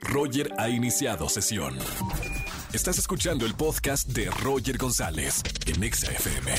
Roger ha iniciado sesión. Estás escuchando el podcast de Roger González en XFM.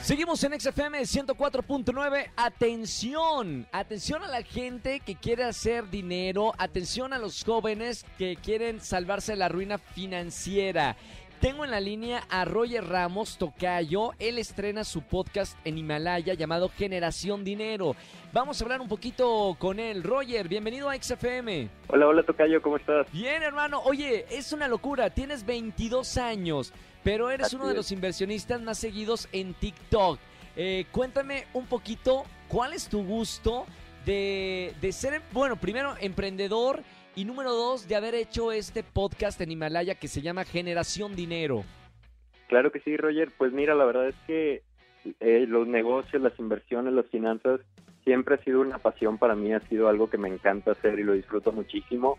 Seguimos en XFM 104.9. Atención, atención a la gente que quiere hacer dinero, atención a los jóvenes que quieren salvarse de la ruina financiera. Tengo en la línea a Roger Ramos Tocayo. Él estrena su podcast en Himalaya llamado Generación Dinero. Vamos a hablar un poquito con él. Roger, bienvenido a XFM. Hola, hola Tocayo, ¿cómo estás? Bien, hermano. Oye, es una locura. Tienes 22 años, pero eres Así uno de es. los inversionistas más seguidos en TikTok. Eh, cuéntame un poquito, ¿cuál es tu gusto de, de ser, bueno, primero emprendedor y número dos, de haber hecho este podcast en Himalaya que se llama Generación Dinero? Claro que sí, Roger. Pues mira, la verdad es que eh, los negocios, las inversiones, las finanzas siempre ha sido una pasión para mí, ha sido algo que me encanta hacer y lo disfruto muchísimo.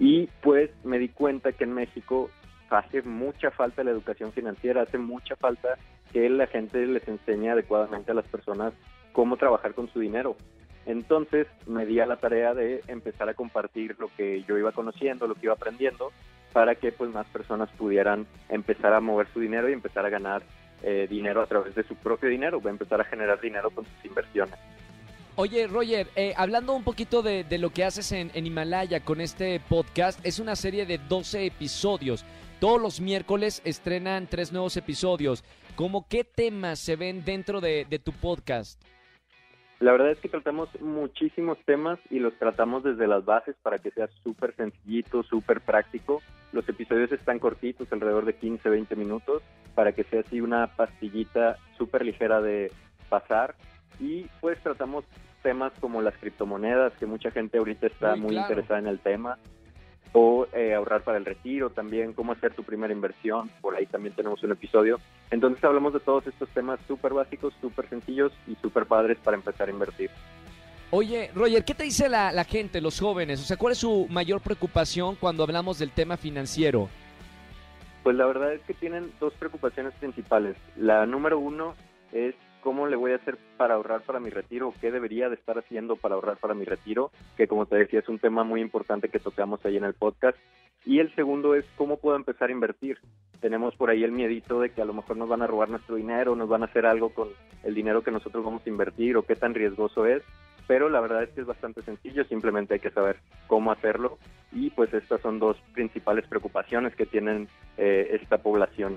Y pues me di cuenta que en México hace mucha falta la educación financiera, hace mucha falta que la gente les enseñe adecuadamente a las personas cómo trabajar con su dinero. Entonces me di a la tarea de empezar a compartir lo que yo iba conociendo, lo que iba aprendiendo, para que pues más personas pudieran empezar a mover su dinero y empezar a ganar eh, dinero a través de su propio dinero, empezar a generar dinero con sus inversiones. Oye, Roger, eh, hablando un poquito de, lo que haces en, Himalaya con este podcast, es una serie de 12 episodios. Todos los miércoles estrenan tres nuevos episodios. ¿Cómo qué temas se ven dentro de, de tu podcast? La verdad es que tratamos muchísimos temas y los tratamos desde las bases para que sea súper sencillito, súper práctico. Los episodios están cortitos, alrededor de 15, 20 minutos, para que sea así una pastillita súper ligera de pasar. Y pues tratamos temas como las criptomonedas, que mucha gente ahorita está Uy, muy claro. interesada en el tema. O eh, ahorrar para el retiro también, cómo hacer tu primera inversión, por ahí también tenemos un episodio. Entonces hablamos de todos estos temas súper básicos, súper sencillos y súper padres para empezar a invertir. Oye, Roger, ¿qué te dice la, la gente, los jóvenes? O sea, ¿cuál es su mayor preocupación cuando hablamos del tema financiero? Pues la verdad es que tienen dos preocupaciones principales. La número uno es cómo le voy a hacer para ahorrar para mi retiro, qué debería de estar haciendo para ahorrar para mi retiro, que como te decía es un tema muy importante que tocamos ahí en el podcast. Y el segundo es cómo puedo empezar a invertir. Tenemos por ahí el miedito de que a lo mejor nos van a robar nuestro dinero, nos van a hacer algo con el dinero que nosotros vamos a invertir o qué tan riesgoso es. Pero la verdad es que es bastante sencillo, simplemente hay que saber cómo hacerlo. Y pues estas son dos principales preocupaciones que tienen eh, esta población.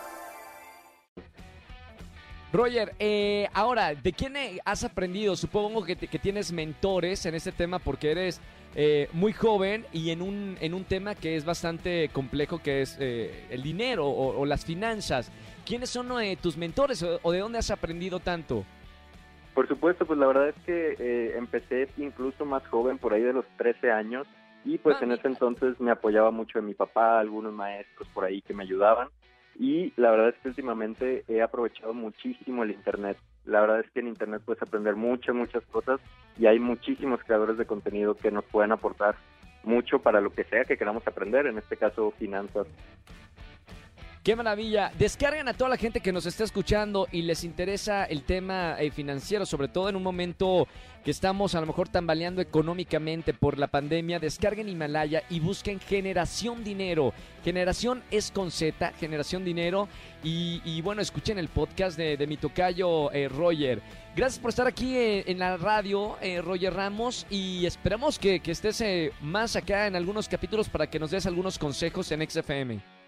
Roger, eh, ahora, ¿de quién eh, has aprendido? Supongo que, que tienes mentores en este tema porque eres eh, muy joven y en un, en un tema que es bastante complejo, que es eh, el dinero o, o las finanzas. ¿Quiénes son eh, tus mentores o, o de dónde has aprendido tanto? Por supuesto, pues la verdad es que eh, empecé incluso más joven, por ahí de los 13 años, y pues en Mami. ese entonces me apoyaba mucho de mi papá, algunos maestros por ahí que me ayudaban, y la verdad es que últimamente he aprovechado muchísimo el Internet. La verdad es que en Internet puedes aprender muchas, muchas cosas, y hay muchísimos creadores de contenido que nos pueden aportar mucho para lo que sea que queramos aprender, en este caso finanzas. ¡Qué maravilla! Descarguen a toda la gente que nos está escuchando y les interesa el tema eh, financiero, sobre todo en un momento que estamos a lo mejor tambaleando económicamente por la pandemia. Descarguen Himalaya y busquen Generación Dinero. Generación es con Z, Generación Dinero. Y, bueno, escuchen el podcast de, de mi tocayo eh, Roger. Gracias por estar aquí eh, en la radio, Roger Ramos, y esperamos que, estés más acá en algunos capítulos para que nos des algunos consejos en XFM.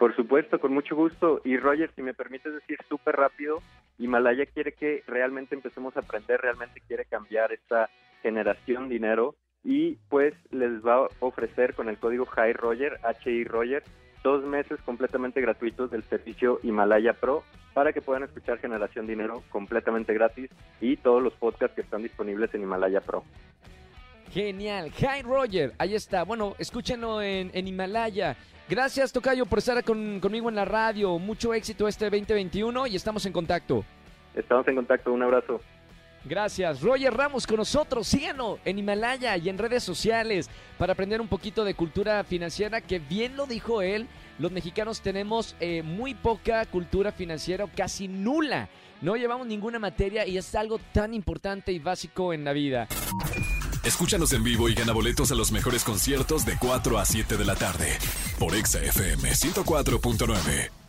Por supuesto, con mucho gusto. Y Roger, si me permites decir súper rápido, Himalaya quiere que realmente empecemos a aprender, realmente quiere cambiar esta generación dinero y pues les va a ofrecer con el código HI Roger, HI Roger, dos meses completamente gratuitos del servicio Himalaya Pro para que puedan escuchar Generación Dinero completamente gratis y todos los podcasts que están disponibles en Himalaya Pro. Genial. Hi Roger, ahí está. Bueno, escúchenlo en, en Himalaya. Gracias, Tocayo, por estar con- conmigo en la radio. Mucho éxito este 2021 y estamos en contacto. Estamos en contacto, un abrazo. Gracias. Roger Ramos con nosotros. Síganos en Himalaya y en redes sociales para aprender un poquito de cultura financiera, que bien lo dijo él. Los mexicanos tenemos eh, muy poca cultura financiera o casi nula. No llevamos ninguna materia y es algo tan importante y básico en la vida. Escúchanos en vivo y gana boletos a los mejores conciertos de 4 a 7 de la tarde por Exa FM 104.9.